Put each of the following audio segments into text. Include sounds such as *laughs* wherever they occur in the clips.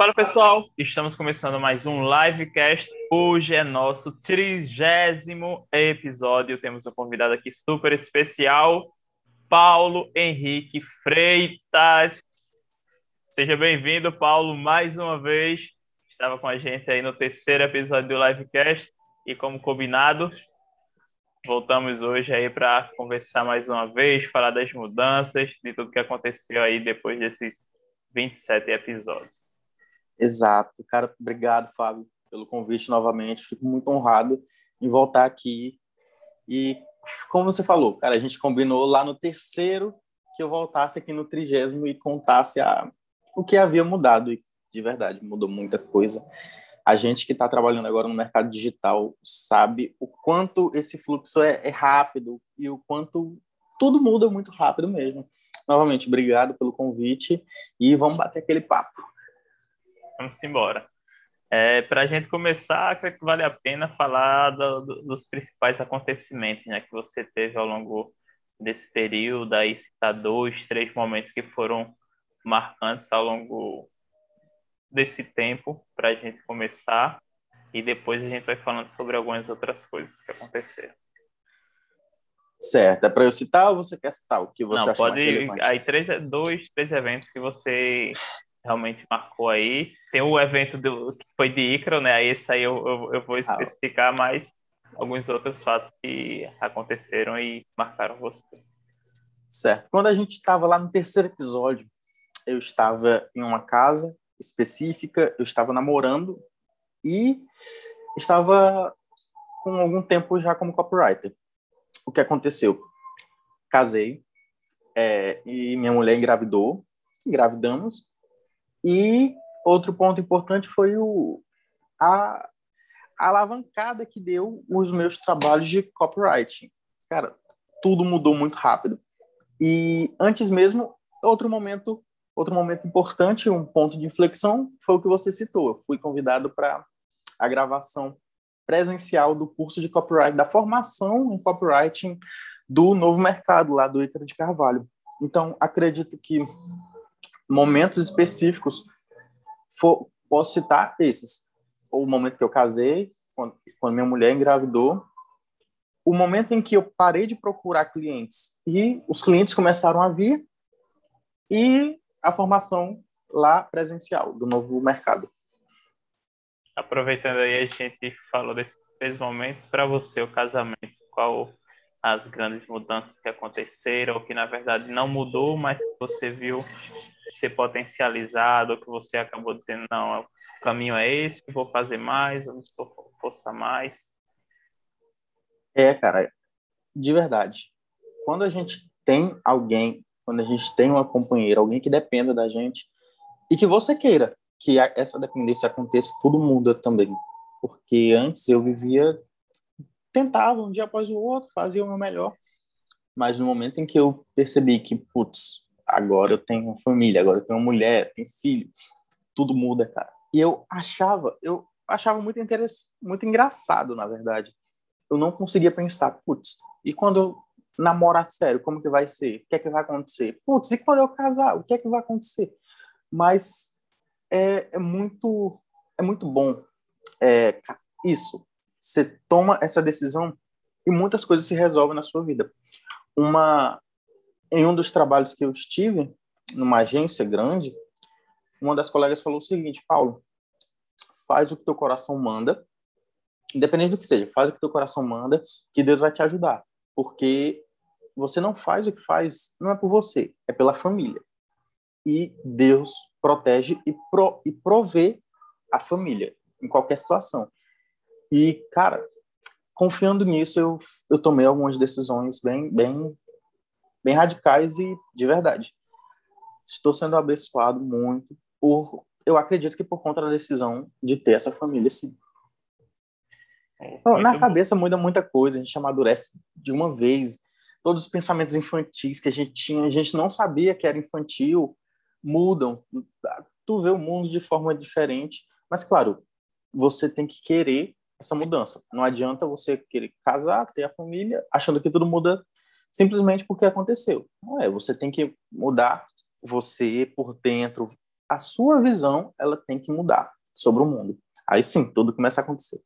Fala pessoal, estamos começando mais um livecast. Hoje é nosso trigésimo episódio. Temos um convidado aqui super especial, Paulo Henrique Freitas. Seja bem-vindo, Paulo, mais uma vez. Estava com a gente aí no terceiro episódio do livecast e, como combinado, voltamos hoje aí para conversar mais uma vez, falar das mudanças, de tudo que aconteceu aí depois desses 27 episódios. Exato. Cara, obrigado, Fábio, pelo convite novamente. Fico muito honrado em voltar aqui. E, como você falou, cara, a gente combinou lá no terceiro que eu voltasse aqui no trigésimo e contasse a, o que havia mudado. E, de verdade, mudou muita coisa. A gente que está trabalhando agora no mercado digital sabe o quanto esse fluxo é, é rápido e o quanto tudo muda muito rápido mesmo. Novamente, obrigado pelo convite e vamos bater aquele papo. Vamos embora. É, Para a gente começar, creio que vale a pena falar do, do, dos principais acontecimentos né, que você teve ao longo desse período, aí citar dois, três momentos que foram marcantes ao longo desse tempo para a gente começar e depois a gente vai falando sobre algumas outras coisas que aconteceram. Certo, é para eu citar ou você quer citar o que você Não, pode aí três, dois, três eventos que você realmente marcou aí. Tem o evento do, que foi de Icaro, né? Esse aí eu, eu, eu vou ah. especificar mais alguns outros fatos que aconteceram e marcaram você. Certo. Quando a gente estava lá no terceiro episódio, eu estava em uma casa específica, eu estava namorando e estava com algum tempo já como copywriter. O que aconteceu? Casei é, e minha mulher engravidou, engravidamos e outro ponto importante foi o, a, a alavancada que deu os meus trabalhos de copywriting. Cara, tudo mudou muito rápido. E antes mesmo, outro momento, outro momento importante, um ponto de inflexão, foi o que você citou. Eu fui convidado para a gravação presencial do curso de copyright, da formação em copywriting do novo mercado lá do Ítalo de Carvalho. Então, acredito que momentos específicos, for, posso citar esses. O momento que eu casei, quando, quando minha mulher engravidou, o momento em que eu parei de procurar clientes e os clientes começaram a vir e a formação lá presencial do novo mercado. Aproveitando aí, a gente falou desses três momentos. Para você, o casamento, qual as grandes mudanças que aconteceram, ou que na verdade não mudou, mas você viu ser potencializado, ou que você acabou dizendo, não, o caminho é esse, vou fazer mais, eu vou forçar mais? É, cara, de verdade. Quando a gente tem alguém, quando a gente tem uma companheira, alguém que dependa da gente, e que você queira que essa dependência aconteça, tudo muda também. Porque antes eu vivia tentava um dia após o outro, fazia o meu melhor. Mas no momento em que eu percebi que, putz, agora eu tenho família, agora eu tenho mulher, tenho filho, tudo muda, cara. E eu achava, eu achava muito interessante, muito engraçado, na verdade. Eu não conseguia pensar, putz, e quando eu namorar sério, como que vai ser? O que é que vai acontecer? Putz, e quando eu casar, o que é que vai acontecer? Mas é, é muito é muito bom é, isso você toma essa decisão e muitas coisas se resolvem na sua vida. Uma em um dos trabalhos que eu estive numa agência grande, uma das colegas falou o seguinte, Paulo, faz o que teu coração manda, independente do que seja, faz o que teu coração manda, que Deus vai te ajudar, porque você não faz o que faz, não é por você, é pela família. E Deus protege e, pro, e provê a família em qualquer situação. E, cara, confiando nisso, eu, eu tomei algumas decisões bem, bem, bem radicais e de verdade. Estou sendo abençoado muito por, eu acredito que por conta da decisão de ter essa família, sim. Então, na cabeça muda muita coisa, a gente amadurece de uma vez. Todos os pensamentos infantis que a gente tinha, a gente não sabia que era infantil, mudam. Tu vê o mundo de forma diferente. Mas, claro, você tem que querer essa mudança. Não adianta você querer casar, ter a família, achando que tudo muda simplesmente porque aconteceu. Não é, você tem que mudar você por dentro, a sua visão ela tem que mudar sobre o mundo. Aí sim, tudo começa a acontecer.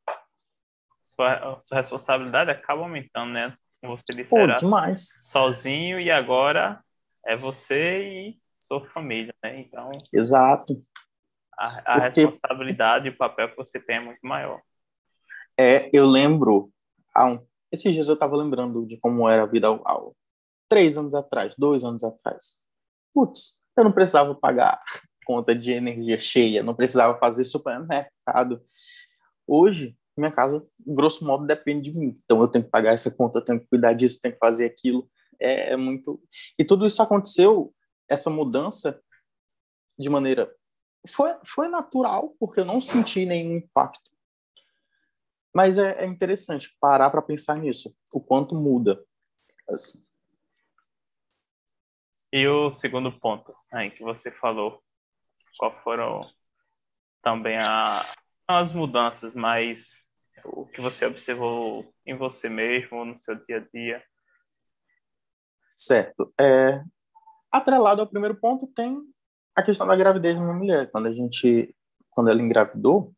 Sua, sua responsabilidade acaba aumentando, né? Você disse, Pô, era demais. sozinho e agora é você e sua família, né? Então, Exato. a, a Porque- responsabilidade e o papel que você tem é muito maior. É, eu lembro, há um, esses dias eu estava lembrando de como era a vida ao, ao- três anos atrás, dois anos atrás. Putz, eu não precisava pagar *laughs* conta de energia cheia, não precisava fazer supermercado. Hoje, minha casa, grosso modo, depende de mim. Então eu tenho que pagar essa conta, eu tenho que cuidar disso, tenho que fazer aquilo. É, é muito. E tudo isso aconteceu, essa mudança, de maneira. Foi, foi natural, porque eu não senti nenhum impacto. Mas é, é interessante parar para pensar nisso, o quanto muda. Assim, E o segundo ponto aí que você falou, qual foram também a, as mudanças, mas o que você observou em você mesmo, no seu dia a dia? certo. É, atrelado ao primeiro ponto, tem a questão da gravidez da minha mulher. Quando a gente, quando ela engravidou,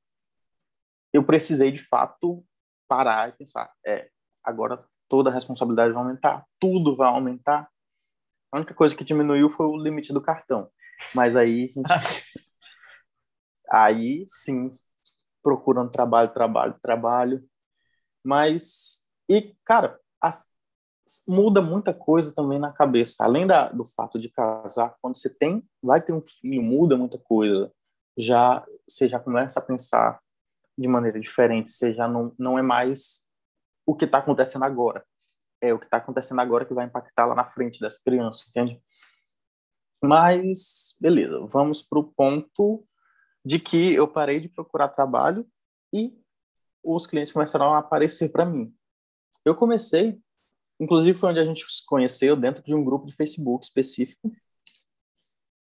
eu precisei de fato parar e pensar, é, agora toda a responsabilidade vai aumentar, tudo vai aumentar. A única coisa que diminuiu foi o limite do cartão. Mas aí a gente *laughs* aí sim procurando trabalho, trabalho, trabalho. Mas e cara, as- muda muita coisa também na cabeça. Além da, do fato de casar, quando você tem, vai ter um filho, muda muita coisa. Já você já começa a pensar de maneira diferente. Já não não é mais o que está acontecendo agora. É o que está acontecendo agora que vai impactar lá na frente dessa criança, entende? Mas beleza, vamos para o ponto de que eu parei de procurar trabalho e os clientes começaram a aparecer para mim. Eu comecei, inclusive foi onde a gente se conheceu, dentro de um grupo de Facebook específico.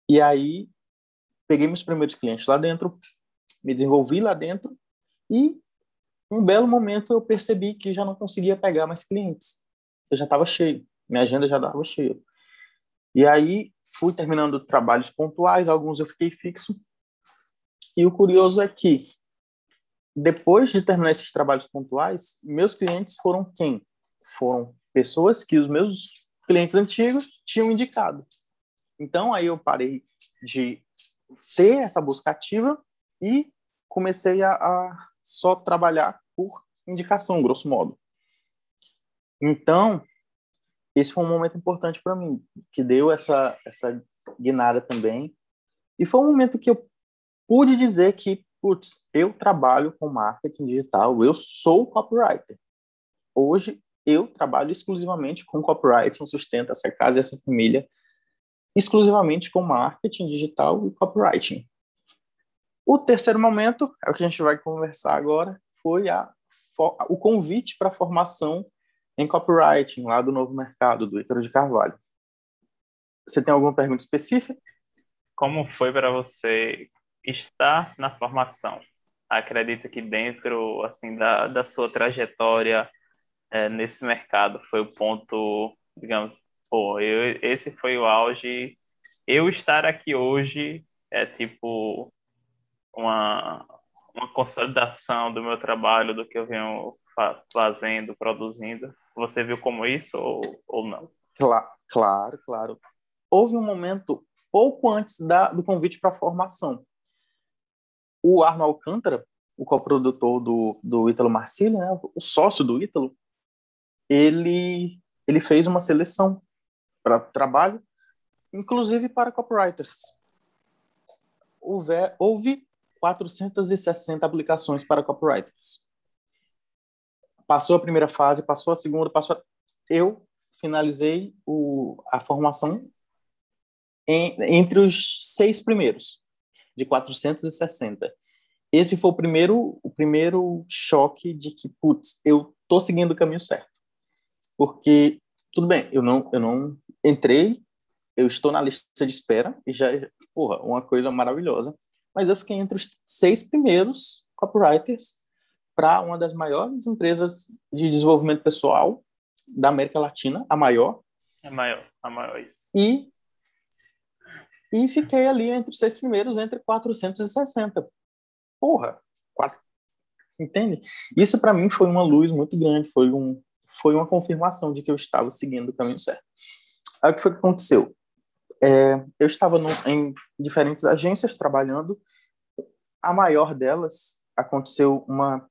E aí peguei meus primeiros clientes lá dentro, me desenvolvi lá dentro e um belo momento eu percebi que já não conseguia pegar mais clientes. Eu já estava cheio, minha agenda já estava cheia. E aí fui terminando trabalhos pontuais, alguns eu fiquei fixo. E o curioso é que depois de terminar esses trabalhos pontuais, meus clientes foram quem? Foram pessoas que os meus clientes antigos tinham indicado. Então aí eu parei de ter essa busca ativa e comecei a, a só trabalhar por indicação, grosso modo. Então, esse foi um momento importante para mim, que deu essa, essa guinada também. E foi um momento que eu pude dizer que, putz, eu trabalho com marketing digital, eu sou copywriter. Hoje, eu trabalho exclusivamente com copywriting, sustento essa casa e essa família, exclusivamente com marketing digital e copywriting. O terceiro momento, é o que a gente vai conversar agora, foi a, o convite para a formação em copywriting, lá do Novo Mercado, do Ícaro de Carvalho. Você tem alguma pergunta específica? Como foi para você estar na formação? Acredita que dentro assim da, da sua trajetória é, nesse mercado foi o ponto, digamos, pô, eu, esse foi o auge. Eu estar aqui hoje é tipo uma, uma consolidação do meu trabalho, do que eu venho fa fazendo, produzindo. Você viu como isso ou, ou não? Claro, claro, claro. Houve um momento pouco antes da, do convite para a formação. O Arno Alcântara, o coprodutor do, do Ítalo Marcílio, né, o sócio do Ítalo, ele, ele fez uma seleção para trabalho, inclusive para copywriters. Houve, houve 460 aplicações para copywriters. Passou a primeira fase, passou a segunda, passou a... Eu finalizei o, a formação em, entre os seis primeiros, de 460. Esse foi o primeiro, o primeiro choque de que, putz, eu tô seguindo o caminho certo. Porque, tudo bem, eu não, eu não entrei, eu estou na lista de espera, e já, porra, uma coisa maravilhosa. Mas eu fiquei entre os seis primeiros copywriters para uma das maiores empresas de desenvolvimento pessoal da América Latina, a maior. A maior, a maior isso. E e fiquei ali entre os seis primeiros, entre 460. Porra, quatro, entende? Isso para mim foi uma luz muito grande, foi, um, foi uma confirmação de que eu estava seguindo o caminho certo. Aí o que foi que aconteceu? É, eu estava no, em diferentes agências trabalhando, a maior delas aconteceu uma,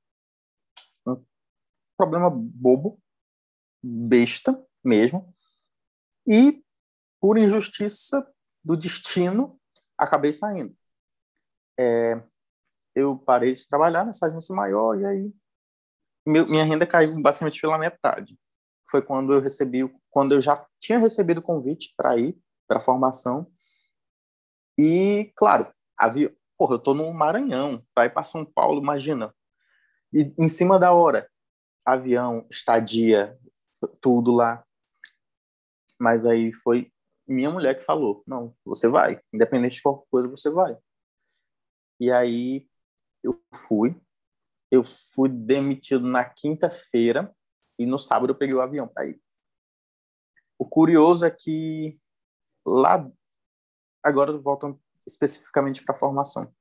um problema bobo, besta mesmo, e por injustiça do destino, acabei saindo. É, eu parei de trabalhar nessa agência maior e aí meu, minha renda caiu basicamente pela metade. Foi quando eu recebi, quando eu já tinha recebido o convite para ir para a formação. E, claro, havia, porra, eu tô no Maranhão, vai para São Paulo, imagina. E em cima da hora, avião, estadia, tudo lá. Mas aí foi minha mulher que falou: não, você vai, independente de qualquer coisa, você vai. E aí eu fui, eu fui demitido na quinta-feira e no sábado eu peguei o avião para ir. O curioso é que lá, agora voltando especificamente para a formação.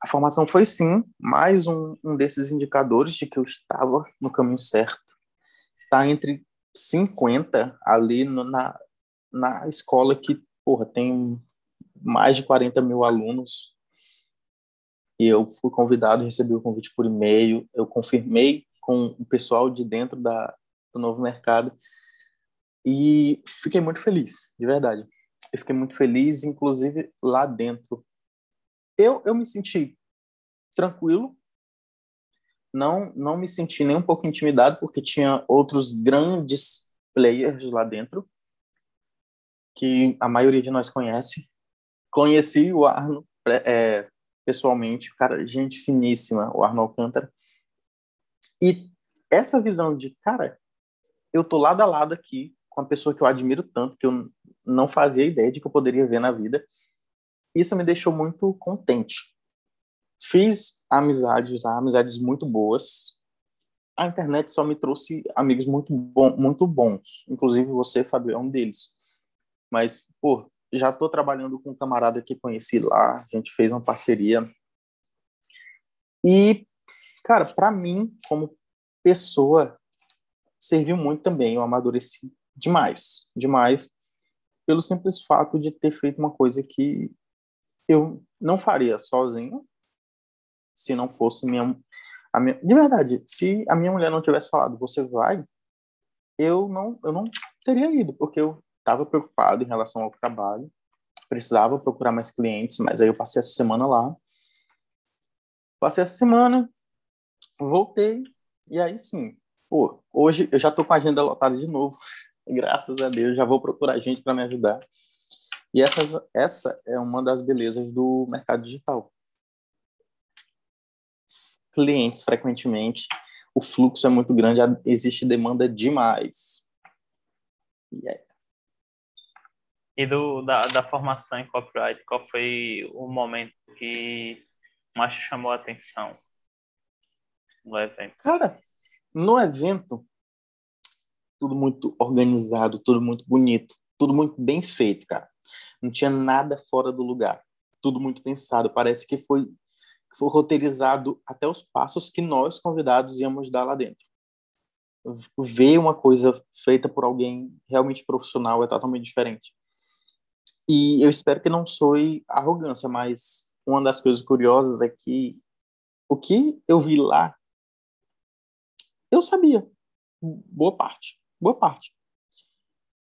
A formação foi sim mais um, um desses indicadores de que eu estava no caminho certo. Está entre 50 ali no, na, na escola que, porra, tem mais de 40 mil alunos. E eu fui convidado, recebi o convite por e-mail, eu confirmei com o pessoal de dentro da, do novo mercado e fiquei muito feliz, de verdade. Eu fiquei muito feliz, inclusive lá dentro. Eu, eu me senti tranquilo, não, não me senti nem um pouco intimidado, porque tinha outros grandes players lá dentro que a maioria de nós conhece. Conheci o Arno é, pessoalmente, cara, gente finíssima, o Arno Alcântara. E essa visão de, cara, eu tô lado a lado aqui com a pessoa que eu admiro tanto, que eu não fazia ideia de que eu poderia ver na vida, isso me deixou muito contente. Fiz amizades lá, amizades muito boas. A internet só me trouxe amigos muito, bom, muito bons. Inclusive você, Fabio, é um deles. Mas, pô, já estou trabalhando com um camarada que conheci lá, a gente fez uma parceria. E, cara, para mim, como pessoa, serviu muito também. Eu amadureci demais, demais, pelo simples fato de ter feito uma coisa que eu não faria sozinho, se não fosse minha, a minha, de verdade, se a minha mulher não tivesse falado, você vai, eu não, eu não teria ido, porque eu estava preocupado em relação ao trabalho, precisava procurar mais clientes, mas aí eu passei essa semana lá. Passei essa semana, voltei, e aí sim, pô, hoje eu já tô com a agenda lotada de novo, graças a Deus, já vou procurar gente para me ajudar. E essa, essa é uma das belezas do mercado digital. Clientes, frequentemente, o fluxo é muito grande, existe demanda demais. E é e do, da, da formação em copyright, qual foi o momento que mais chamou a atenção no evento? Cara, no evento, tudo muito organizado, tudo muito bonito, tudo muito bem feito, cara. Não tinha nada fora do lugar. Tudo muito pensado. Parece que foi, foi roteirizado até os passos que nós, convidados, íamos dar lá dentro. Ver uma coisa feita por alguém realmente profissional é totalmente diferente. E eu espero que não soe arrogância, mas uma das coisas curiosas é que o que eu vi lá, eu sabia. Boa parte. Boa parte.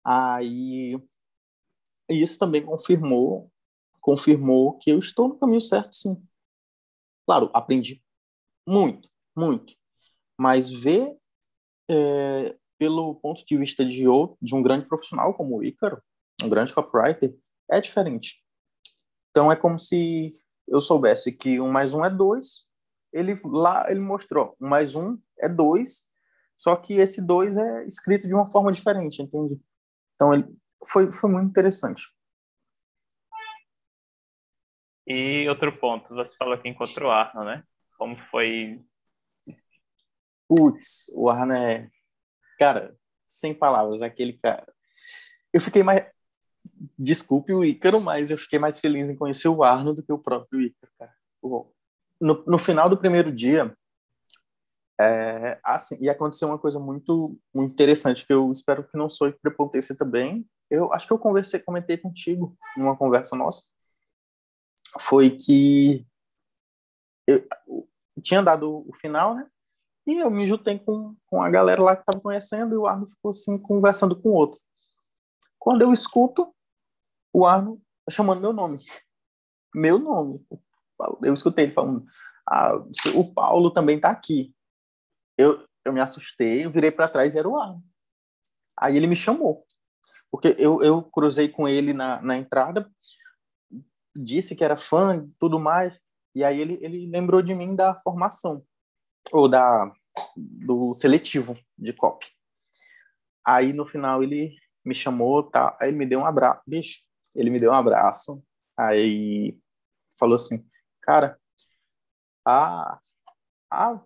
Aí, isso também confirmou confirmou que eu estou no caminho certo, sim. Claro, aprendi muito, muito. Mas ver é, pelo ponto de vista de, de um grande profissional como o Ícaro, um grande copywriter, é diferente. Então é como se eu soubesse que um mais um é dois. Ele lá ele mostrou um mais um é dois, só que esse dois é escrito de uma forma diferente, entende? Então ele foi foi muito interessante. E outro ponto, você falou que encontrou o Arno, né? Como foi? Putz, o Arno é, cara, sem palavras, aquele cara. Eu fiquei mais Desculpe o Ícaro, mas eu fiquei mais feliz em conhecer o Arno do que o próprio Ícaro, cara. No, no final do primeiro dia, é, assim, e aconteceu uma coisa muito, muito interessante que eu espero que não soe prepotência também. Eu acho que eu conversei, comentei contigo numa conversa nossa, foi que eu, tinha dado o final, né? E eu me juntei com, com a galera lá que estava conhecendo e o Arno ficou assim conversando com o outro. Quando eu escuto o Arno chamando meu nome, meu nome, eu escutei ele falando, ah, o Paulo também está aqui. Eu, eu me assustei, eu virei para trás e era o Arno. Aí ele me chamou, porque eu, eu cruzei com ele na, na entrada, disse que era fã tudo mais, e aí ele, ele lembrou de mim da formação, ou da do seletivo de COP. Aí no final ele me chamou, tá? Aí ele me deu um abraço, bicho, ele me deu um abraço, aí falou assim, cara, a, a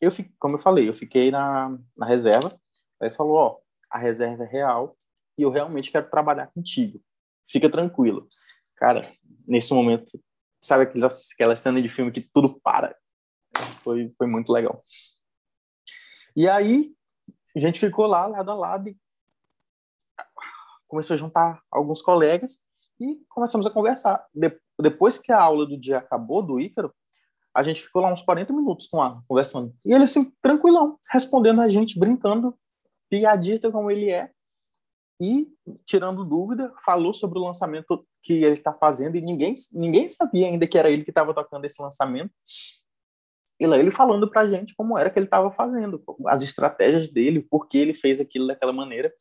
eu fiquei, como eu falei, eu fiquei na, na reserva. Aí falou, ó, a reserva é real e eu realmente quero trabalhar contigo. Fica tranquilo. Cara, nesse momento, sabe aquela cena de filme que tudo para? Foi, foi muito legal. E aí, a gente ficou lá, lado a lado, e começou a juntar alguns colegas e começamos a conversar. De, depois que a aula do dia acabou, do Ícaro, a gente ficou lá uns 40 minutos com a conversando. E ele, assim, tranquilão, respondendo a gente, brincando, piadista como ele é, e tirando dúvida, falou sobre o lançamento que ele está fazendo, e ninguém, ninguém sabia ainda que era ele que estava tocando esse lançamento. E lá ele falando para a gente como era que ele estava fazendo, as estratégias dele, por que ele fez aquilo daquela maneira.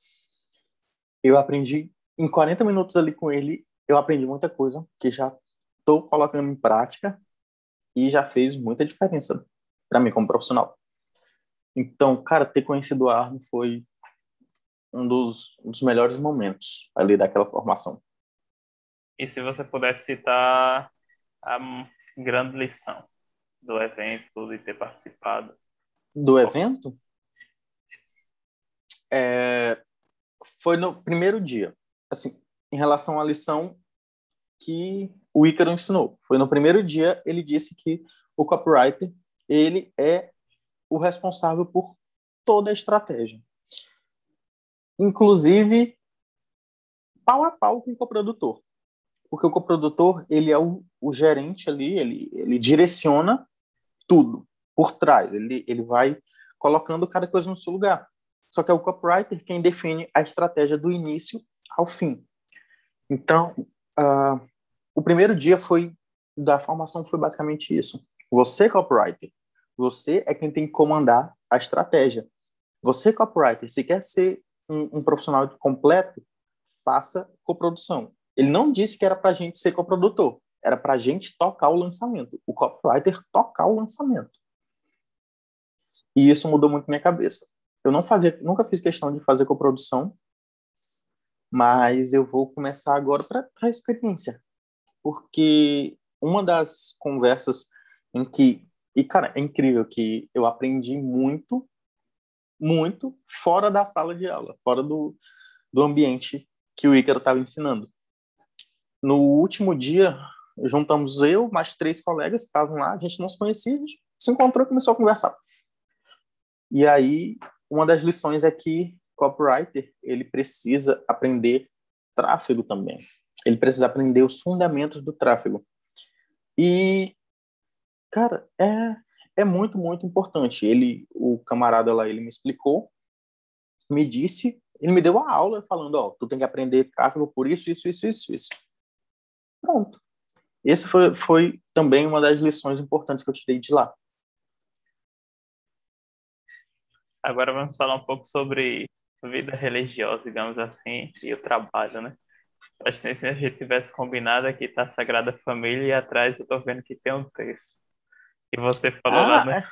Eu aprendi, em 40 minutos ali com ele, eu aprendi muita coisa que já estou colocando em prática e já fez muita diferença para mim como profissional. Então, cara, ter conhecido o Arno foi um dos, um dos melhores momentos ali daquela formação. E se você pudesse citar a grande lição do evento, de ter participado? Do evento? É, foi no primeiro dia. Assim, em relação à lição que o Ícaro ensinou. Foi no primeiro dia, ele disse que o copywriter, ele é o responsável por toda a estratégia. Inclusive, pau a pau com o coprodutor. Porque o coprodutor, ele é o, o gerente ali, ele, ele direciona tudo por trás. Ele, ele vai colocando cada coisa no seu lugar. Só que é o copywriter quem define a estratégia do início ao fim. Então, uh, o primeiro dia foi da formação foi basicamente isso. Você, copywriter, você é quem tem que comandar a estratégia. Você, copywriter, se quer ser um, um profissional completo, faça coprodução. Ele não disse que era para gente ser coprodutor, era para gente tocar o lançamento. O copywriter tocar o lançamento. E isso mudou muito minha cabeça. Eu não fazia, nunca fiz questão de fazer coprodução, mas eu vou começar agora para a experiência. Porque uma das conversas em que e cara é incrível que eu aprendi muito muito fora da sala de aula fora do, do ambiente que o Ícaro estava ensinando. No último dia juntamos eu mais três colegas que estavam lá a gente não se conhecia a gente se encontrou e começou a conversar. E aí uma das lições é que copywriter ele precisa aprender tráfego também ele precisa aprender os fundamentos do tráfego. E, cara, é, é muito, muito importante. Ele, o camarada lá, ele me explicou, me disse, ele me deu a aula falando, ó, tu tem que aprender tráfego por isso, isso, isso, isso, isso. Pronto. Esse foi, foi também uma das lições importantes que eu tirei de lá. Agora vamos falar um pouco sobre vida religiosa, digamos assim, e o trabalho, né? Acho que se a gente tivesse combinado aqui tá a Sagrada Família e atrás eu tô vendo que tem um texto. E você falou ah, lá, né? É.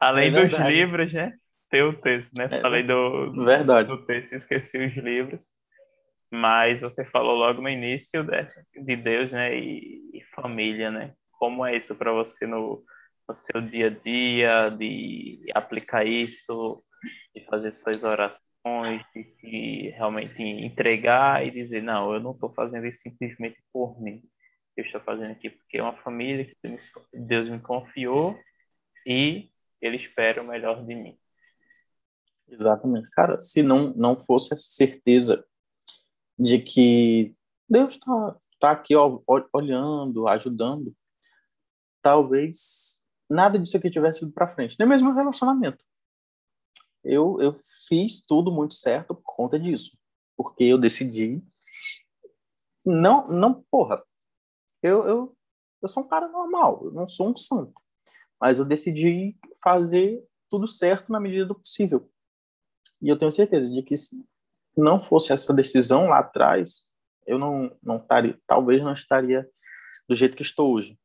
Além é dos livros, né? Tem o texto, né? É Falei do, verdade. do texto esqueci os livros. Mas você falou logo no início de, de Deus, né? E, e, família, né? Como é isso para você no, no seu dia a dia, de aplicar isso, de fazer suas orações de se realmente entregar e dizer, não, eu não estou fazendo isso simplesmente por mim. Eu estou fazendo aqui porque é uma família que Deus me confiou e ele espera o melhor de mim. Exatamente. Cara, se não, não fosse essa certeza de que Deus está tá aqui ó, olhando, ajudando, talvez nada disso aqui tivesse ido para frente. Nem mesmo o relacionamento. Eu, eu fiz tudo muito certo por conta disso. Porque eu decidi. Não, não, porra. Eu, eu, eu sou um cara normal, eu não sou um santo. Mas eu decidi fazer tudo certo na medida do possível. E eu tenho certeza de que se não fosse essa decisão lá atrás, eu não, não estaria, talvez não estaria do jeito que estou hoje.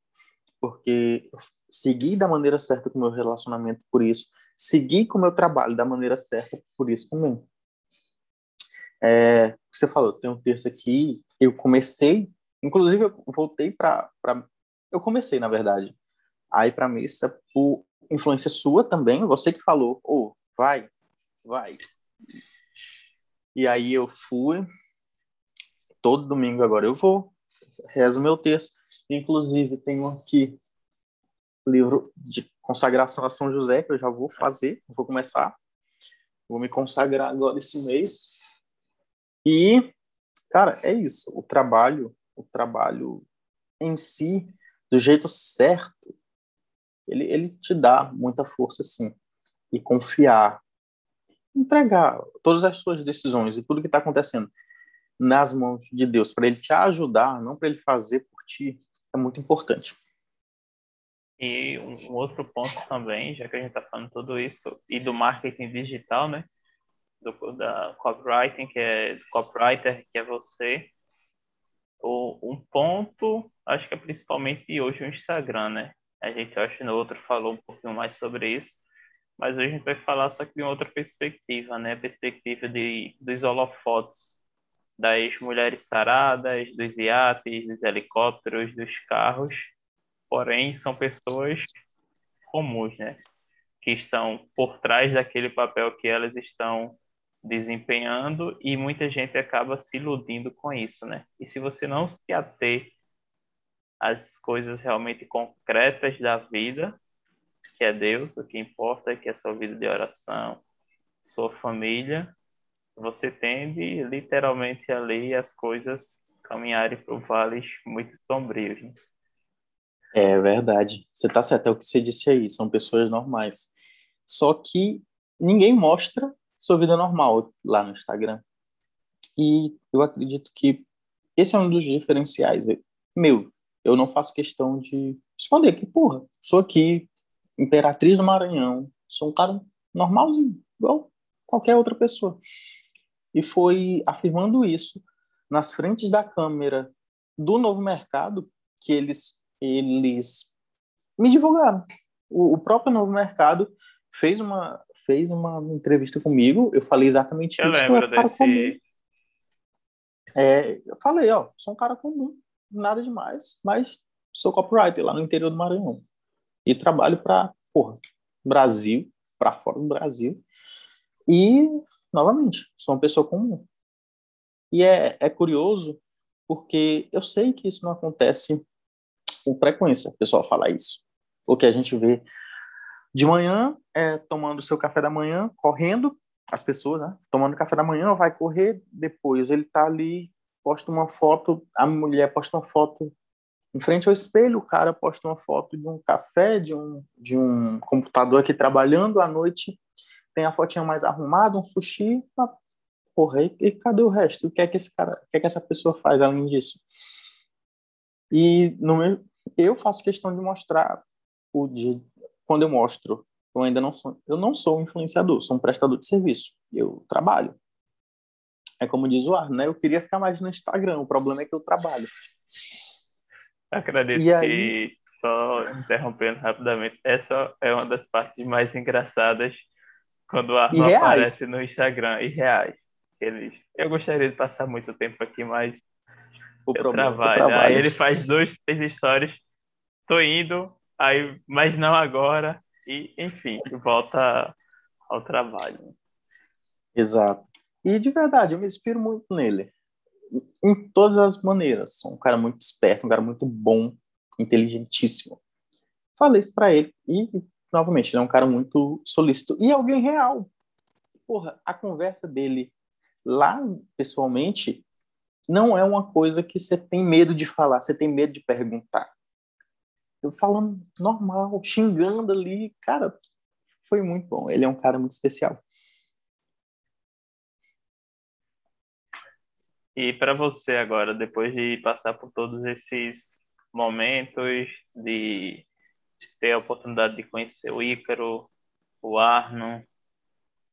Porque segui da maneira certa com o meu relacionamento por isso, segui com o meu trabalho da maneira certa por isso também. É, você falou, tem um texto aqui, eu comecei, inclusive eu voltei para. Eu comecei, na verdade, a ir para missa por influência sua também, você que falou, oh, vai, vai. E aí eu fui, todo domingo agora eu vou, rezo meu texto. Inclusive, tenho aqui livro de consagração a São José, que eu já vou fazer, vou começar. Vou me consagrar agora esse mês. E, cara, é isso. O trabalho, o trabalho em si, do jeito certo, ele, ele te dá muita força, sim. E confiar, entregar todas as suas decisões e tudo que está acontecendo nas mãos de Deus, para Ele te ajudar, não para Ele fazer por ti, é muito importante. E um outro ponto também, já que a gente está falando tudo isso, e do marketing digital, né? Do, da copywriting, que é copywriter, que é você. O, um ponto, acho que é principalmente hoje o Instagram, né? A gente, acho que no outro falou um pouquinho mais sobre isso, mas hoje a gente vai falar só que de outra perspectiva, né? A perspectiva de, dos holofotes das mulheres saradas, dos iates, dos helicópteros, dos carros, porém são pessoas comuns, né? Que estão por trás daquele papel que elas estão desempenhando e muita gente acaba se iludindo com isso, né? E se você não se ater às coisas realmente concretas da vida, que é Deus, o que importa é que é sua vida de oração, sua família, você tende literalmente ali as coisas caminharem para vales muito sombrios. Né? É verdade. Você está certo, é o que você disse aí, são pessoas normais. Só que ninguém mostra sua vida normal lá no Instagram. E eu acredito que esse é um dos diferenciais meu. Eu não faço questão de esconder que, porra, sou aqui, imperatriz do Maranhão, sou um cara normalzinho, igual qualquer outra pessoa e foi afirmando isso nas frentes da câmera do novo mercado que eles eles me divulgaram. O, o próprio novo mercado fez uma fez uma entrevista comigo. Eu falei exatamente eu isso. Lembro eu desse... comum. É, eu falei, ó, sou um cara comum, nada demais, mas sou copywriter lá no interior do Maranhão e trabalho para porra Brasil, para fora do Brasil e novamente, sou uma pessoa comum. E é, é curioso porque eu sei que isso não acontece com frequência, o pessoal falar isso. O que a gente vê de manhã é tomando seu café da manhã, correndo, as pessoas, né? Tomando café da manhã, vai correr, depois ele tá ali, posta uma foto, a mulher posta uma foto em frente ao espelho, o cara posta uma foto de um café, de um, de um computador aqui trabalhando à noite, tem a fotinha mais arrumada, um sushi, ah, porra, e, e, cadê o resto? O que é que esse cara, o que é que essa pessoa faz além disso? E no eu faço questão de mostrar o de quando eu mostro, eu ainda não sou, eu não sou um influenciador, sou um prestador de serviço. Eu trabalho. É como diz o Ar, né? Eu queria ficar mais no Instagram, o problema é que eu trabalho. Acredito e aí... só interrompendo rapidamente, essa é uma das partes mais engraçadas quando o Arno aparece no Instagram, e reais. Eles, eu gostaria de passar muito tempo aqui, mas o eu problema, trabalho. trabalho. Aí ele faz dois, três histórias, tô indo, aí, mas não agora, e enfim, volta ao trabalho. Exato. E de verdade, eu me inspiro muito nele. Em todas as maneiras. Um cara muito esperto, um cara muito bom, inteligentíssimo. Falei isso para ele e, novamente, ele é um cara muito solícito. E alguém real. Porra, a conversa dele lá, pessoalmente, não é uma coisa que você tem medo de falar, você tem medo de perguntar. Eu falando normal, xingando ali, cara, foi muito bom. Ele é um cara muito especial. E para você agora, depois de passar por todos esses momentos, de ter a oportunidade de conhecer o Ícaro, o Arno,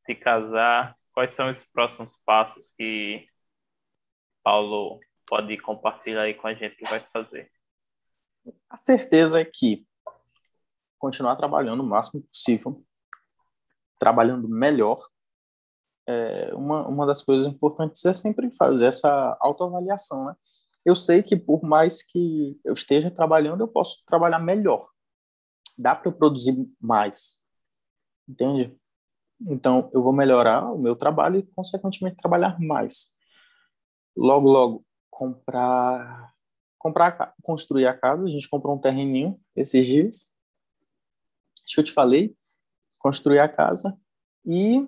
de casar, quais são os próximos passos que Paulo pode compartilhar aí com a gente que vai fazer? A certeza é que continuar trabalhando o máximo possível, trabalhando melhor. É, uma, uma das coisas importantes é sempre fazer essa autoavaliação, né? Eu sei que por mais que eu esteja trabalhando, eu posso trabalhar melhor. Dá para eu produzir mais, entende? Então, eu vou melhorar o meu trabalho e, consequentemente, trabalhar mais logo, logo, comprar, comprar, construir a casa. A gente comprou um terreninho esses dias. Acho que eu te falei, construir a casa. E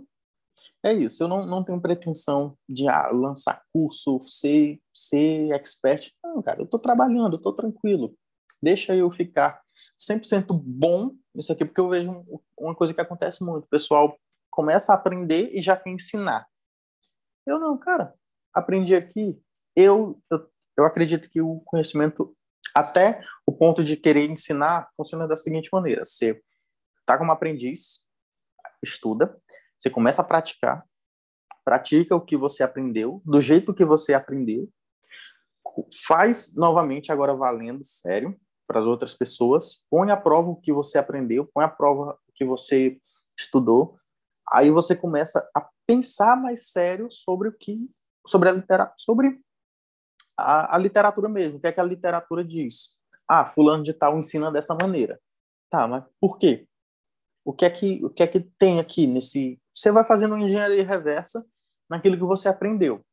é isso. Eu não, não tenho pretensão de ah, lançar curso, ser, ser expert. Não, cara, eu estou trabalhando, eu estou tranquilo. Deixa eu ficar 100% bom nisso aqui, porque eu vejo uma coisa que acontece muito. O pessoal começa a aprender e já quer ensinar. Eu não, cara, aprendi aqui, eu, eu, eu acredito que o conhecimento, até o ponto de querer ensinar, funciona da seguinte maneira: você está como aprendiz, estuda, você começa a praticar, pratica o que você aprendeu, do jeito que você aprendeu, faz novamente agora valendo, sério, para as outras pessoas, põe à prova o que você aprendeu, põe à prova o que você estudou, aí você começa a pensar mais sério sobre o que sobre a literatura, sobre a, a, literatura mesmo. O que é que a literatura diz? Ah, fulano de tal ensina dessa maneira. Tá, mas por quê? O que é que o que é que tem aqui nesse? Você vai fazendo uma engenharia reversa naquilo que você aprendeu.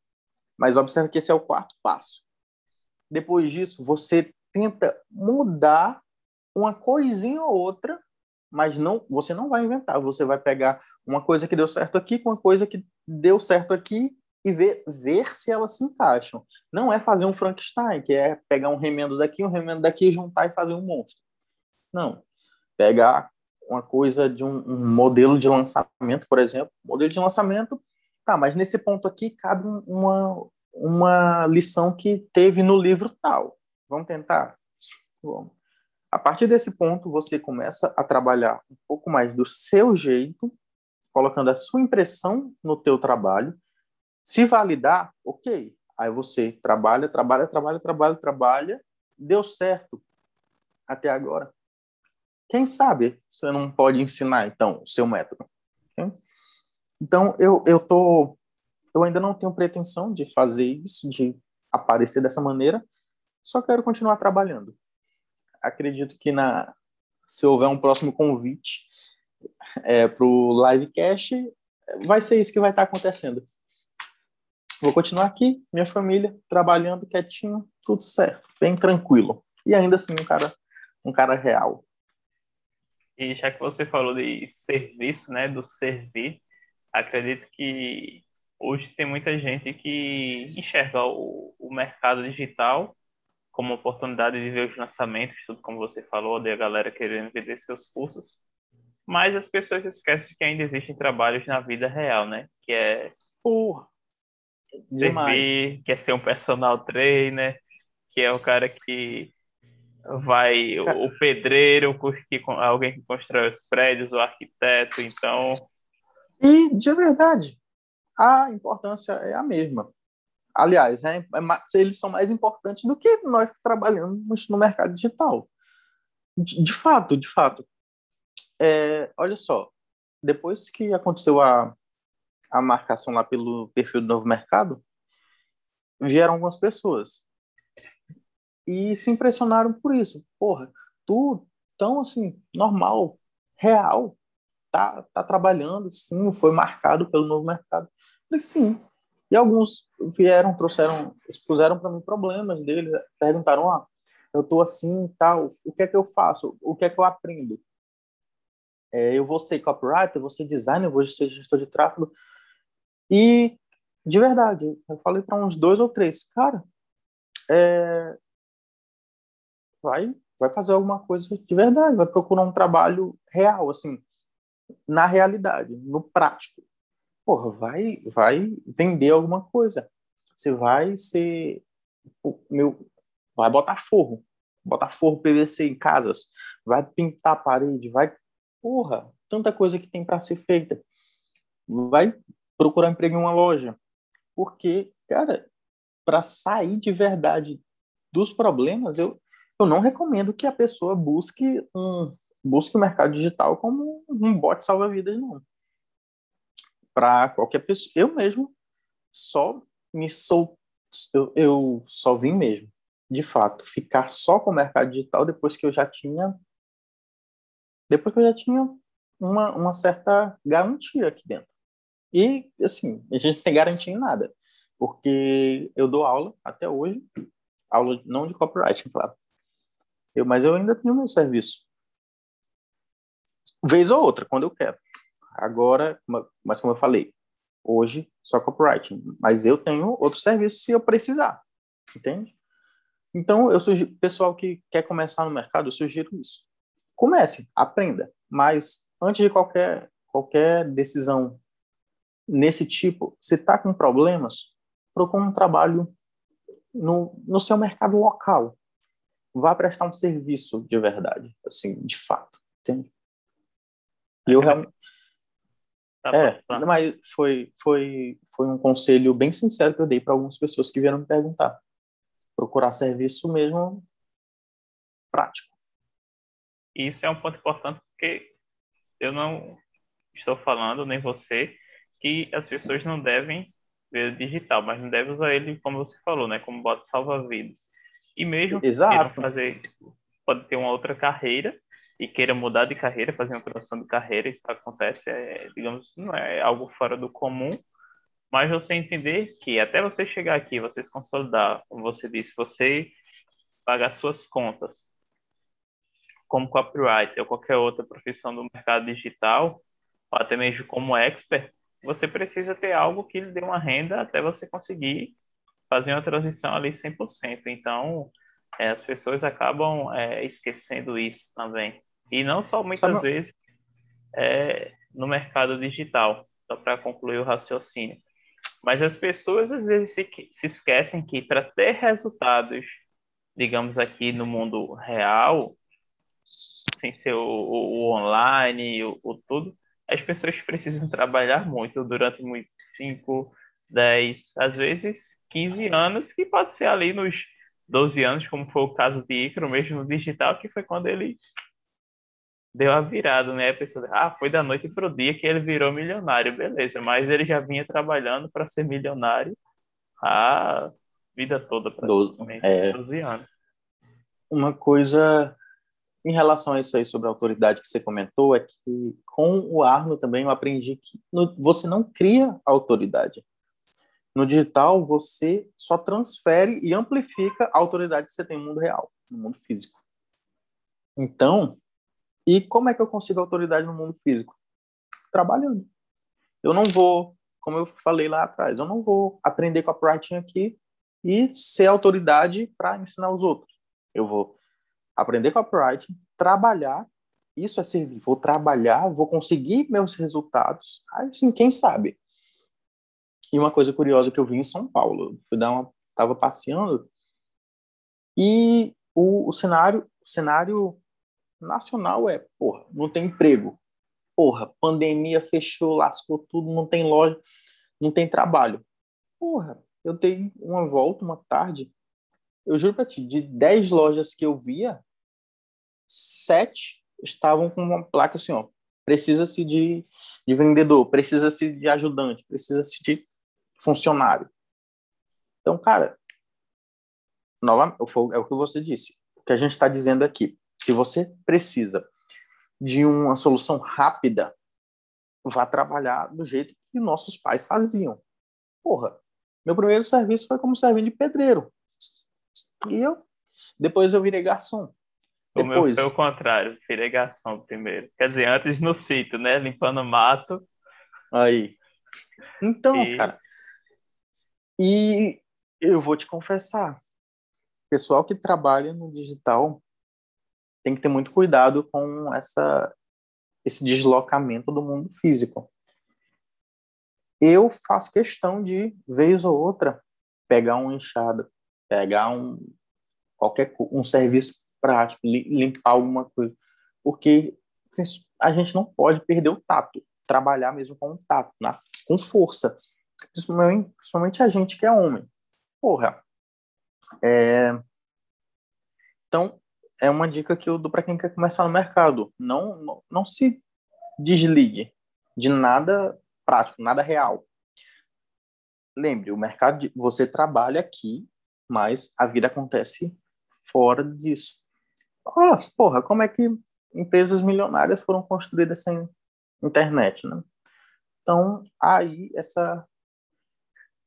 Mas observe que esse é o quarto passo. Depois disso, você tenta mudar uma coisinha ou outra, mas não, você não vai inventar. Você vai pegar uma coisa que deu certo aqui com uma coisa que deu certo aqui e ver, ver se elas se encaixam. Não é fazer um Frankenstein, que é pegar um remendo daqui, um remendo daqui, juntar e fazer um monstro. Não. Pegar uma coisa de um, um modelo de lançamento, por exemplo. Modelo de lançamento, tá, mas nesse ponto aqui cabe uma, uma lição que teve no livro tal. Vamos tentar? Vamos. A partir desse ponto, você começa a trabalhar um pouco mais do seu jeito, colocando a sua impressão no teu trabalho, se validar, ok. Aí você trabalha, trabalha, trabalha, trabalha, trabalha, deu certo até agora. Quem sabe você não pode ensinar então o seu método? Okay? Então eu eu tô eu ainda não tenho pretensão de fazer isso, de aparecer dessa maneira. Só quero continuar trabalhando. Acredito que na se houver um próximo convite é, para o livecast, vai ser isso que vai estar acontecendo. Vou continuar aqui, minha família, trabalhando quietinho, tudo certo, bem tranquilo. E ainda assim, um cara, um cara real. E já que você falou de serviço, né, do servir, acredito que hoje tem muita gente que enxerga o, o mercado digital como oportunidade de ver os lançamentos, tudo como você falou, de a galera querendo vender seus cursos. Mas as pessoas esquecem que ainda existem trabalhos na vida real, né? Que é Porra servir, quer ser um personal trainer, que é o cara que vai, o pedreiro, que, alguém que constrói os prédios, o arquiteto, então... E, de verdade, a importância é a mesma. Aliás, é, é, eles são mais importantes do que nós que trabalhamos no mercado digital. De, de fato, de fato. É, olha só, depois que aconteceu a, a marcação lá pelo perfil do Novo Mercado, vieram algumas pessoas e se impressionaram por isso. Porra, tu tão assim, normal, real, tá, tá trabalhando, sim, foi marcado pelo Novo Mercado. Falei, sim, E alguns vieram, trouxeram, expuseram para mim problemas deles, perguntaram: ah, eu estou assim tal, o que é que eu faço? O que é que eu aprendo? É, eu vou ser copywriter, vou ser designer, vou ser gestor de tráfego. E, de verdade, eu falei para uns dois ou três, cara, é, vai, vai fazer alguma coisa de verdade, vai procurar um trabalho real, assim, na realidade, no prático. Porra, vai, vai vender alguma coisa. Você vai ser meu, vai botar forro, botar forro PVC em casas, vai pintar a parede, vai, porra, tanta coisa que tem para ser feita. Vai procurar emprego em uma loja, porque, cara, para sair de verdade dos problemas, eu, eu não recomendo que a pessoa busque um busque o mercado digital como um bote salva-vidas, não. Para qualquer pessoa. Eu mesmo só me sou. Eu, eu só vim mesmo, de fato, ficar só com o mercado digital depois que eu já tinha. Depois que eu já tinha uma, uma certa garantia aqui dentro. E, assim, a gente não tem garantia em nada, porque eu dou aula até hoje, aula não de copyright, claro. Eu, mas eu ainda tenho meu serviço vez ou outra, quando eu quero. Agora, mas como eu falei, hoje só copywriting, mas eu tenho outro serviço se eu precisar, entende? Então, eu sugiro, pessoal que quer começar no mercado, eu sugiro isso. Comece, aprenda, mas antes de qualquer qualquer decisão nesse tipo, se está com problemas, procure um trabalho no, no seu mercado local. Vá prestar um serviço de verdade, assim, de fato, entende? E eu realmente. Tá é, mas foi, foi, foi um conselho bem sincero que eu dei para algumas pessoas que vieram me perguntar. Procurar serviço mesmo prático. Isso é um ponto importante porque eu não estou falando, nem você, que as pessoas não devem ver o digital, mas não devem usar ele, como você falou, né, como bota salva-vidas. E mesmo Exato. fazer, pode ter uma outra carreira, e queira mudar de carreira, fazer uma transição de carreira, isso acontece, é, digamos, não é algo fora do comum, mas você entender que até você chegar aqui, você se consolidar, como você disse, você pagar suas contas, como copywriter ou qualquer outra profissão do mercado digital, ou até mesmo como expert, você precisa ter algo que lhe dê uma renda até você conseguir fazer uma transição ali 100%. Então, é, as pessoas acabam é, esquecendo isso também. E não só muitas só vezes é, no mercado digital, só para concluir o raciocínio. Mas as pessoas às vezes se, se esquecem que para ter resultados, digamos aqui no mundo real, sem ser o, o, o online, o, o, tudo, as pessoas precisam trabalhar muito durante muito 5, 10, às vezes 15 anos, que pode ser ali nos 12 anos, como foi o caso de Icaro, mesmo no digital, que foi quando ele deu a virada, né? A pessoa, ah, foi da noite para o dia que ele virou milionário, beleza, mas ele já vinha trabalhando para ser milionário a vida toda, praticamente, é, 12 anos. Uma coisa em relação a isso aí sobre a autoridade que você comentou é que com o Arno também eu aprendi que no, você não cria autoridade. No digital, você só transfere e amplifica a autoridade que você tem no mundo real, no mundo físico. Então, e como é que eu consigo autoridade no mundo físico? Trabalhando. Eu não vou, como eu falei lá atrás, eu não vou aprender com a copywriting aqui e ser autoridade para ensinar os outros. Eu vou aprender copywriting, trabalhar, isso é servir. Vou trabalhar, vou conseguir meus resultados. Aí sim, quem sabe? E uma coisa curiosa que eu vi em São Paulo, fui dar uma, tava passeando e o, o cenário, o cenário nacional é, porra, não tem emprego. Porra, pandemia fechou, lascou tudo, não tem loja, não tem trabalho. Porra, eu dei uma volta uma tarde, eu juro pra ti, de 10 lojas que eu via, sete estavam com uma placa assim, ó, precisa-se de, de vendedor, precisa-se de ajudante, precisa-se de funcionário. Então, cara, nova, é o que você disse. O que a gente está dizendo aqui. Se você precisa de uma solução rápida, vá trabalhar do jeito que nossos pais faziam. Porra, Meu primeiro serviço foi como servente de pedreiro. E eu, depois eu virei garçom. O depois... meu foi o contrário, virei garçom primeiro. Quer dizer, antes no sítio, né? Limpando mato. Aí. Então, e... cara. E eu vou te confessar, pessoal que trabalha no digital tem que ter muito cuidado com essa esse deslocamento do mundo físico. Eu faço questão de vez ou outra pegar uma enxada, pegar um qualquer um serviço prático, limpar alguma coisa, porque a gente não pode perder o tato, trabalhar mesmo com o tato, na, com força, principalmente, principalmente a gente que é homem. Porra, é, então, é uma dica que eu dou para quem quer começar no mercado. Não, não, não se desligue de nada prático, nada real. Lembre, o mercado de, você trabalha aqui, mas a vida acontece fora disso. Oh, porra, como é que empresas milionárias foram construídas sem internet, né? Então, aí essa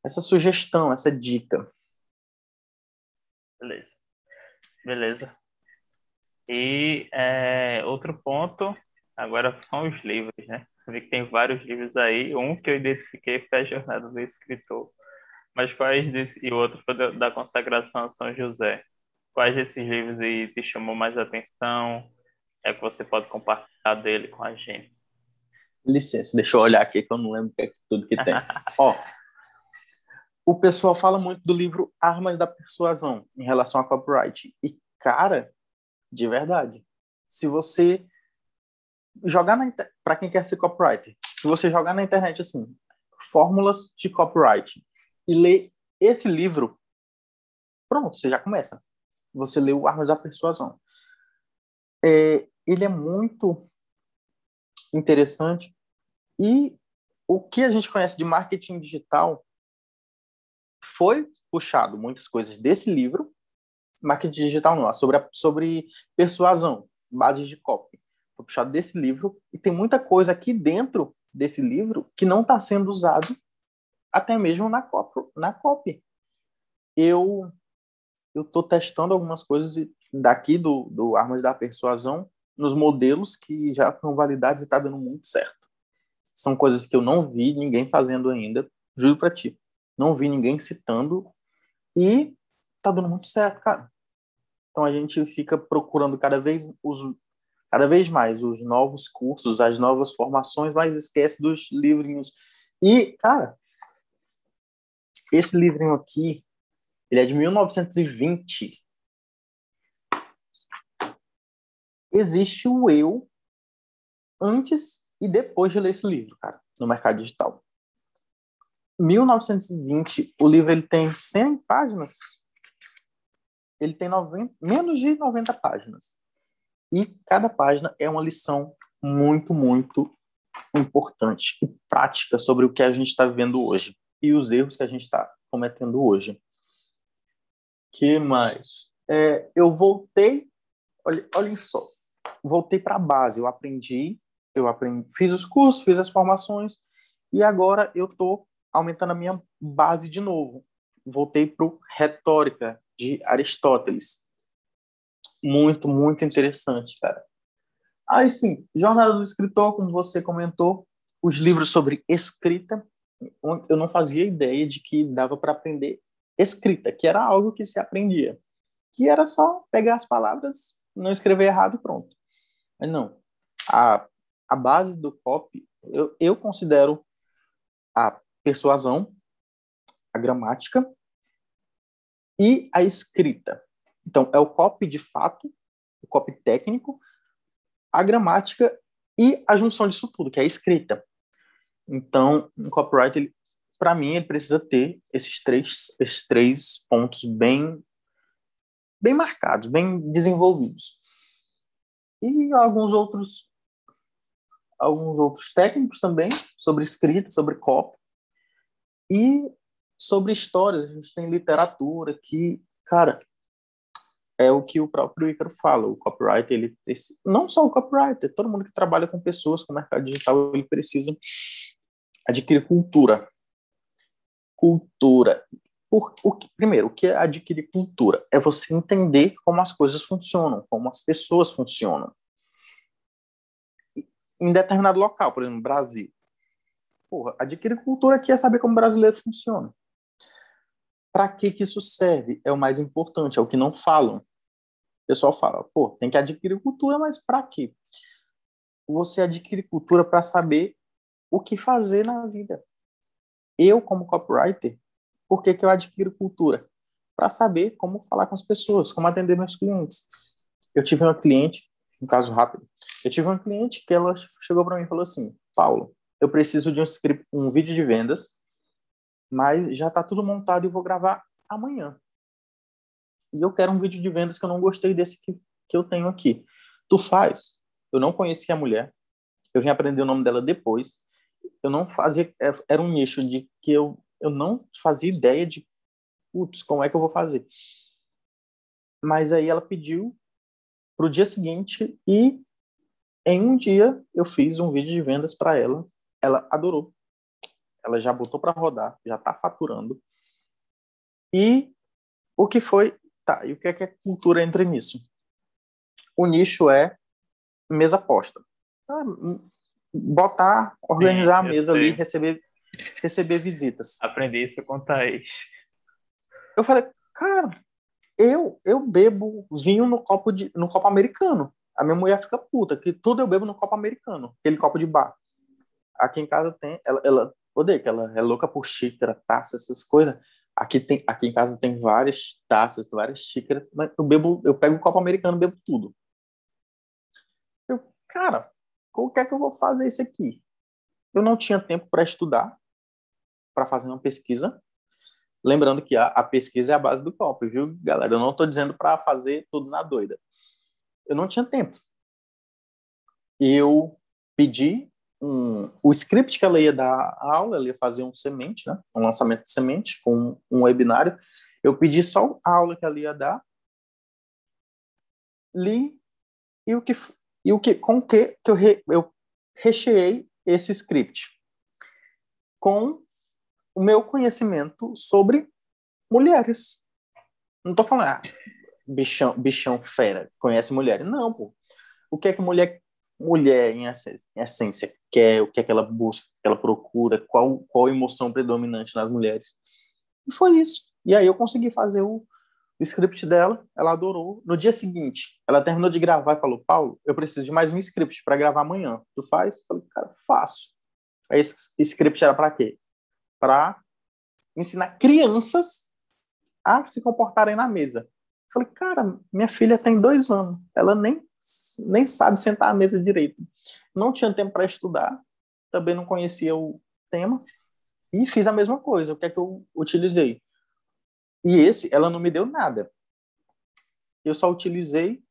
essa sugestão, essa dica. Beleza. Beleza. E é, outro ponto, agora são os livros, né? Vi que tem vários livros aí. Um que eu identifiquei foi a Jornada do Escritor. Mas quais desse, e outro foi da consagração a São José. Quais desses livros aí te chamou mais atenção? É que você pode compartilhar dele com a gente. Licença, deixa eu olhar aqui que eu não lembro que é tudo que tem. *laughs* Ó, o pessoal fala muito do livro Armas da Persuasão em relação a copyright. E, cara, de verdade, se você jogar na para quem quer ser copywriter, se você jogar na internet assim, fórmulas de copyright e ler esse livro, pronto, você já começa. Você lê o Armas da Persuasão. É, ele é muito interessante e o que a gente conhece de marketing digital foi puxado muitas coisas desse livro, marketing digital não, sobre, a, sobre persuasão, bases de copy. Foi puxado desse livro e tem muita coisa aqui dentro desse livro que não está sendo usado até mesmo na copy. Na copy. Eu eu estou testando algumas coisas daqui do, do Armas da Persuasão nos modelos que já estão validados e está dando muito certo. São coisas que eu não vi ninguém fazendo ainda, juro para ti não vi ninguém citando e tá dando muito certo, cara. Então a gente fica procurando cada vez os cada vez mais os novos cursos, as novas formações, mas esquece dos livrinhos. E, cara, esse livrinho aqui, ele é de 1920. Existe o eu antes e depois de ler esse livro, cara, no mercado digital. 1920, o livro ele tem 100 páginas. Ele tem 90, menos de 90 páginas. E cada página é uma lição muito, muito importante e prática sobre o que a gente está vivendo hoje e os erros que a gente está cometendo hoje. Que mais? É, eu voltei, olha, olhem só, voltei para a base. Eu aprendi, eu aprendi, fiz os cursos, fiz as formações e agora eu estou aumentando a minha base de novo. Voltei para o Retórica, de Aristóteles. Muito, muito interessante, cara. Aí sim, Jornada do Escritor, como você comentou, os livros sobre escrita, eu não fazia ideia de que dava para aprender escrita, que era algo que se aprendia, que era só pegar as palavras, não escrever errado e pronto. Mas não, a, a base do copy, eu, eu considero a persuasão, a gramática e a escrita. Então, é o copy de fato, o copy técnico, a gramática e a junção disso tudo, que é a escrita. Então, o copyright, para mim, ele precisa ter esses três, esses três pontos bem, bem marcados, bem desenvolvidos. E alguns outros, alguns outros técnicos também sobre escrita, sobre copy, e sobre histórias, a gente tem literatura que, cara, é o que o próprio Ícaro fala, o copyright, ele não só o copyright, todo mundo que trabalha com pessoas, com mercado digital, ele precisa adquirir cultura. Cultura. Por, o que, primeiro, o que é adquirir cultura? É você entender como as coisas funcionam, como as pessoas funcionam. Em determinado local, por exemplo, Brasil. Porra, adquirir cultura aqui é saber como o brasileiro funciona. Para que, que isso serve? É o mais importante, é o que não falam. O pessoal fala, pô, tem que adquirir cultura, mas para quê? Você adquire cultura para saber o que fazer na vida. Eu, como copywriter, por que, que eu adquiro cultura? Para saber como falar com as pessoas, como atender meus clientes. Eu tive uma cliente, um caso rápido, eu tive uma cliente que ela chegou para mim e falou assim, Paulo, eu preciso de um script, um vídeo de vendas, mas já está tudo montado e vou gravar amanhã. E eu quero um vídeo de vendas que eu não gostei desse que, que eu tenho aqui. Tu faz? Eu não conhecia a mulher, eu vim aprender o nome dela depois. Eu não fazia, é, era um nicho de que eu eu não fazia ideia de, putz, como é que eu vou fazer? Mas aí ela pediu para o dia seguinte e em um dia eu fiz um vídeo de vendas para ela. Ela adorou. Ela já botou para rodar, já está faturando. E o que foi, tá, e o que é que a cultura entra nisso? O nicho é mesa posta. Botar, organizar Sim, a mesa sei. ali, receber receber visitas. Aprendi isso com Thaís. Eu falei, cara, eu eu bebo vinho no copo de no copo americano. A minha mulher fica puta, que tudo eu bebo no copo americano, aquele copo de bar. Aqui em casa tem, ela, ela odeia que ela é louca por xícara, taça, essas coisas. Aqui tem, aqui em casa tem várias taças, várias xícaras, mas eu bebo, eu pego o copo americano, bebo tudo. Eu, cara, como que é que eu vou fazer isso aqui? Eu não tinha tempo para estudar, para fazer uma pesquisa. Lembrando que a, a, pesquisa é a base do copo, viu, galera? Eu não estou dizendo para fazer tudo na doida. Eu não tinha tempo. Eu pedi um, o script que ela ia dar a aula, ela ia fazer um semente, né? um lançamento de semente com um webinário. Eu pedi só a aula que ela ia dar, li e o que e o que com que que eu, re, eu recheei esse script com o meu conhecimento sobre mulheres. Não estou falando, ah, bichão, bichão fera, conhece mulheres. Não, pô. O que é que mulher, mulher em essência, quer, o que é que ela busca, o que ela procura, qual, qual emoção predominante nas mulheres. E foi isso. E aí eu consegui fazer o, o script dela, ela adorou. No dia seguinte, ela terminou de gravar e falou: Paulo, eu preciso de mais um script para gravar amanhã. Tu faz? Eu falei, cara, faço. Aí esse script era para quê? Para ensinar crianças a se comportarem na mesa. Eu falei, cara, minha filha tem dois anos, ela nem, nem sabe sentar à mesa direito. Não tinha tempo para estudar, também não conhecia o tema, e fiz a mesma coisa. O que é que eu utilizei? E esse, ela não me deu nada. Eu só utilizei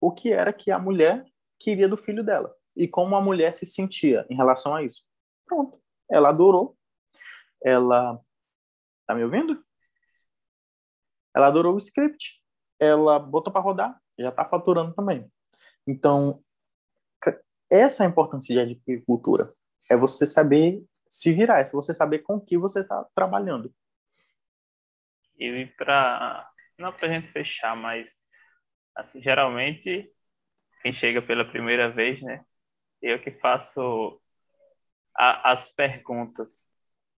o que era que a mulher queria do filho dela e como a mulher se sentia em relação a isso. Pronto. Ela adorou. Ela tá me ouvindo? Ela adorou o script. Ela botou para rodar, já tá faturando também. Então, essa é a importância de adquirir cultura. É você saber se virar, é você saber com que você está trabalhando. E para não para gente fechar, mas assim, geralmente quem chega pela primeira vez, né? Eu que faço a, as perguntas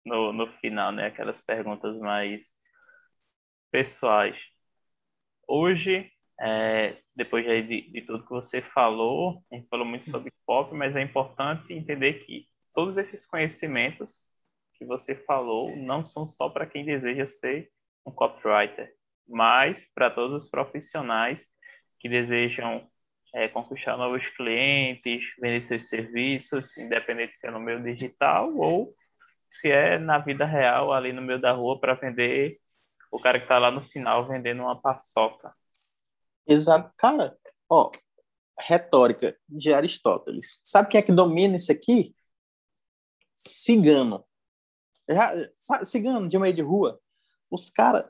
no, no final, né? Aquelas perguntas mais pessoais. Hoje, é, depois de, de tudo que você falou, a gente falou muito sobre pop, mas é importante entender que todos esses conhecimentos que você falou não são só para quem deseja ser um copywriter, mas para todos os profissionais que desejam é, conquistar novos clientes, vender seus serviços, independente se é no meio digital ou se é na vida real, ali no meio da rua, para vender o cara que está lá no sinal vendendo uma paçoca. Exato. Cara, ó, retórica de Aristóteles. Sabe quem é que domina isso aqui? Cigano. Cigano de meio de rua. Os caras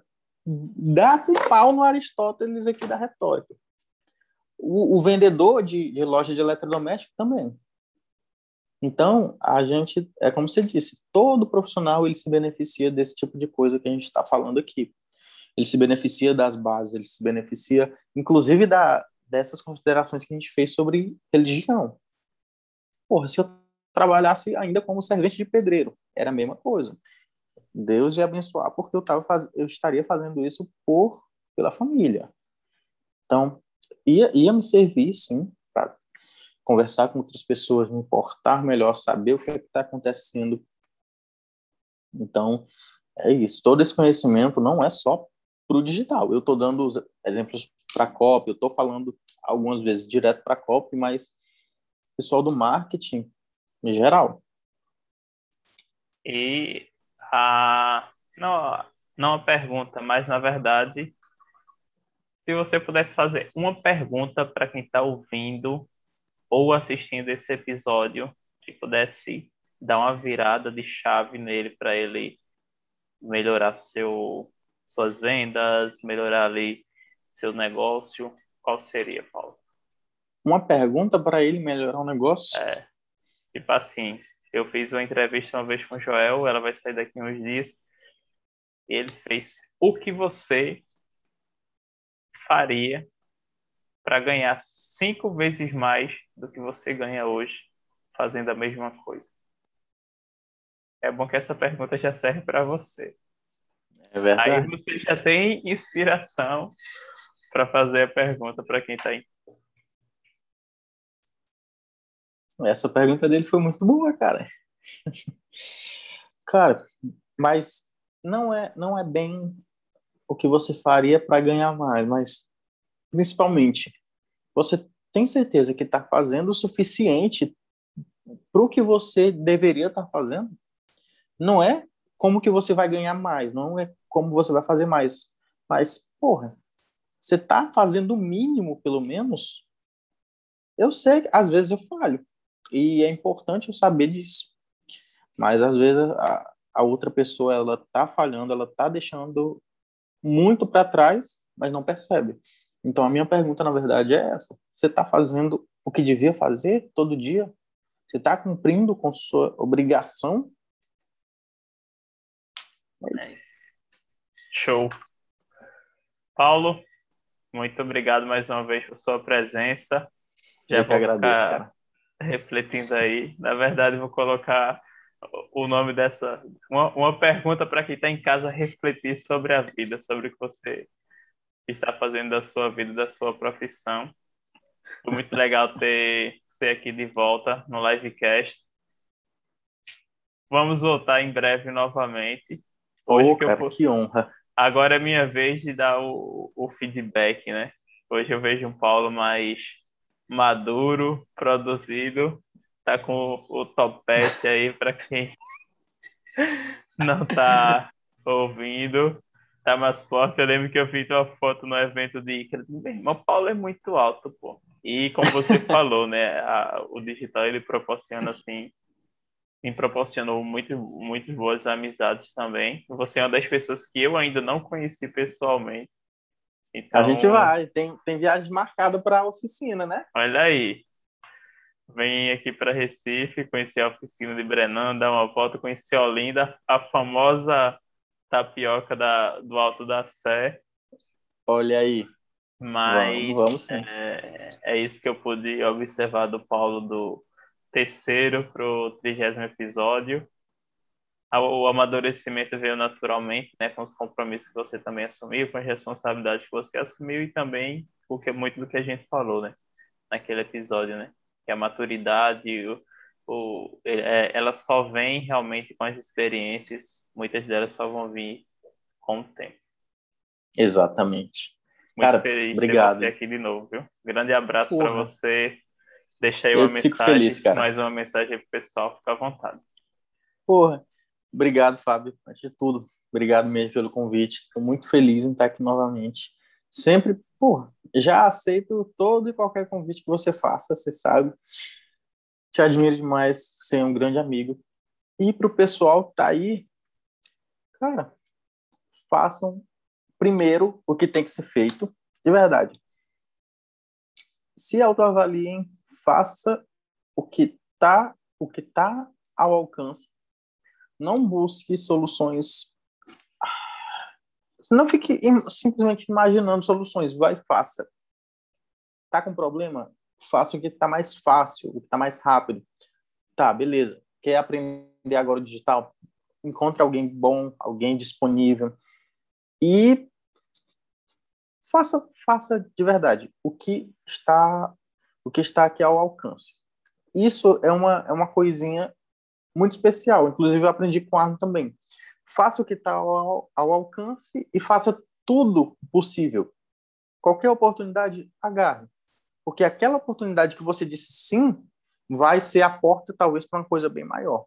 dá com pau no Aristóteles aqui da retórica. O, o vendedor de, de loja de eletrodoméstico também. Então, a gente, é como você disse, todo profissional ele se beneficia desse tipo de coisa que a gente está falando aqui. Ele se beneficia das bases, ele se beneficia, inclusive, da, dessas considerações que a gente fez sobre religião. Porra, se eu trabalhasse ainda como servente de pedreiro, era a mesma coisa. Deus ia abençoar porque eu, tava faz... eu estaria fazendo isso por pela família. Então, ia, ia me servir, sim, para conversar com outras pessoas, me importar melhor, saber o que é está acontecendo. Então, é isso. Todo esse conhecimento não é só para o digital. Eu estou dando os exemplos para a COP, eu estou falando algumas vezes direto para a COP, mas pessoal do marketing em geral. E a não, não a pergunta, mas na verdade, se você pudesse fazer uma pergunta para quem está ouvindo ou assistindo esse episódio, que pudesse dar uma virada de chave nele para ele melhorar seu suas vendas, melhorar ali seu negócio, qual seria, Paulo? Uma pergunta para ele melhorar o negócio? É, tipo assim, eu fiz uma entrevista uma vez com o Joel, ela vai sair daqui uns dias. E ele fez o que você faria para ganhar cinco vezes mais do que você ganha hoje fazendo a mesma coisa. É bom que essa pergunta já serve para você. É verdade. Aí você já tem inspiração para fazer a pergunta para quem está em. Essa pergunta dele foi muito boa, cara. *laughs* cara, mas não é não é bem o que você faria para ganhar mais, mas principalmente você tem certeza que está fazendo o suficiente para o que você deveria estar tá fazendo? Não é como que você vai ganhar mais, não é como você vai fazer mais. Mas, porra, você está fazendo o mínimo, pelo menos? Eu sei, às vezes eu falho. E é importante eu saber disso. Mas, às vezes, a, a outra pessoa, ela tá falhando, ela tá deixando muito para trás, mas não percebe. Então, a minha pergunta, na verdade, é essa. Você está fazendo o que devia fazer todo dia? Você está cumprindo com sua obrigação? É. Show. Paulo, muito obrigado mais uma vez por sua presença. Já Eu que agradeço, cara. Refletindo aí. Na verdade, vou colocar o nome dessa. Uma, uma pergunta para quem está em casa refletir sobre a vida, sobre o que você está fazendo da sua vida, da sua profissão. Foi muito legal ter você aqui de volta no livecast. Vamos voltar em breve novamente. Hoje oh, que, cara, eu... que honra. Agora é minha vez de dar o, o feedback, né? Hoje eu vejo um Paulo mais maduro, produzido, tá com o topete aí para quem *laughs* não tá ouvindo, tá mais forte. Eu lembro que eu fiz uma foto no evento de Icaro. Meu irmão, Paulo é muito alto, pô. E como você *laughs* falou, né, a, o digital ele proporciona assim me proporcionou muito, muito boas amizades também. Você é uma das pessoas que eu ainda não conheci pessoalmente. Então, a gente vai, tem, tem viagem marcada para a oficina, né? Olha aí. Vem aqui para Recife, conhecer a oficina de Brenan, dar uma volta, conhecer Olinda, a famosa tapioca da, do Alto da Sé. Olha aí. Mas vamos, vamos sim. É, é isso que eu pude observar do Paulo do, terceiro para o trigésimo episódio. O amadurecimento veio naturalmente, né, com os compromissos que você também assumiu, com as responsabilidades que você assumiu e também o que muito do que a gente falou, né, naquele episódio, né, que a maturidade, o, o, é, ela só vem realmente com as experiências, muitas delas só vão vir com o tempo. Exatamente. Muito Cara, feliz obrigado. ter você aqui de novo, viu? Grande abraço para você. Deixa aí uma mensagem, feliz, cara. mais uma mensagem pro pessoal, fica à vontade. Porra, obrigado, Fábio. Antes de tudo, obrigado mesmo pelo convite. Estou muito feliz em estar aqui novamente. Sempre, porra, já aceito todo e qualquer convite que você faça, você sabe. Te admiro demais, ser um grande amigo. E pro pessoal que tá aí, cara, façam primeiro o que tem que ser feito, de verdade. Se autoavaliem, faça o que está o que está ao alcance. Não busque soluções. Não fique simplesmente imaginando soluções. Vai faça. Tá com problema? Faça o que está mais fácil, o que está mais rápido. Tá, beleza. Quer aprender agora o digital? Encontre alguém bom, alguém disponível. E faça, faça de verdade o que está o que está aqui ao alcance. Isso é uma, é uma coisinha muito especial. Inclusive, eu aprendi com Arno também. Faça o que está ao, ao alcance e faça tudo possível. Qualquer oportunidade, agarre. Porque aquela oportunidade que você disse sim vai ser a porta, talvez, para uma coisa bem maior.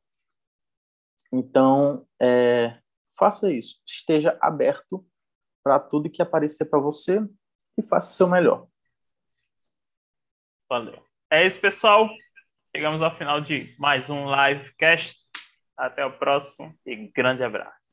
Então, é, faça isso. Esteja aberto para tudo que aparecer para você e faça o seu melhor. Valeu. É isso, pessoal. Chegamos ao final de mais um livecast. Até o próximo e grande abraço.